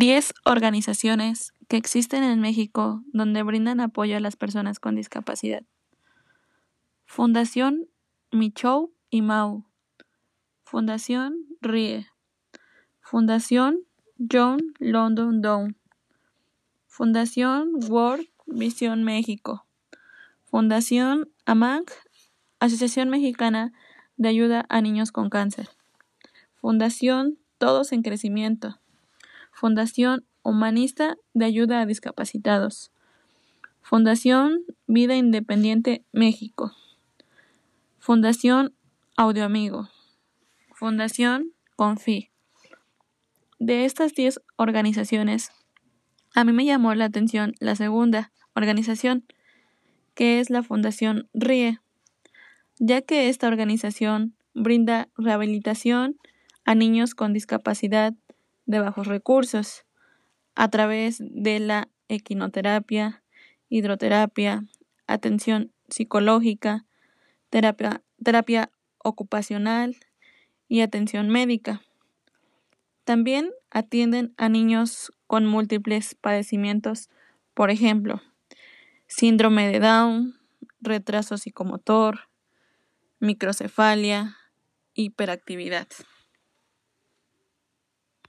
10 organizaciones que existen en México donde brindan apoyo a las personas con discapacidad. Fundación Michou y Mau. Fundación RIE. Fundación John London Down. Fundación World Vision México. Fundación AMAC, Asociación Mexicana de Ayuda a Niños con Cáncer. Fundación Todos en Crecimiento. Fundación Humanista de Ayuda a Discapacitados. Fundación Vida Independiente México. Fundación Audio Amigo. Fundación Confi. De estas 10 organizaciones, a mí me llamó la atención la segunda organización, que es la Fundación RIE, ya que esta organización brinda rehabilitación a niños con discapacidad de bajos recursos a través de la equinoterapia, hidroterapia, atención psicológica, terapia, terapia ocupacional y atención médica. También atienden a niños con múltiples padecimientos, por ejemplo, síndrome de Down, retraso psicomotor, microcefalia, hiperactividad.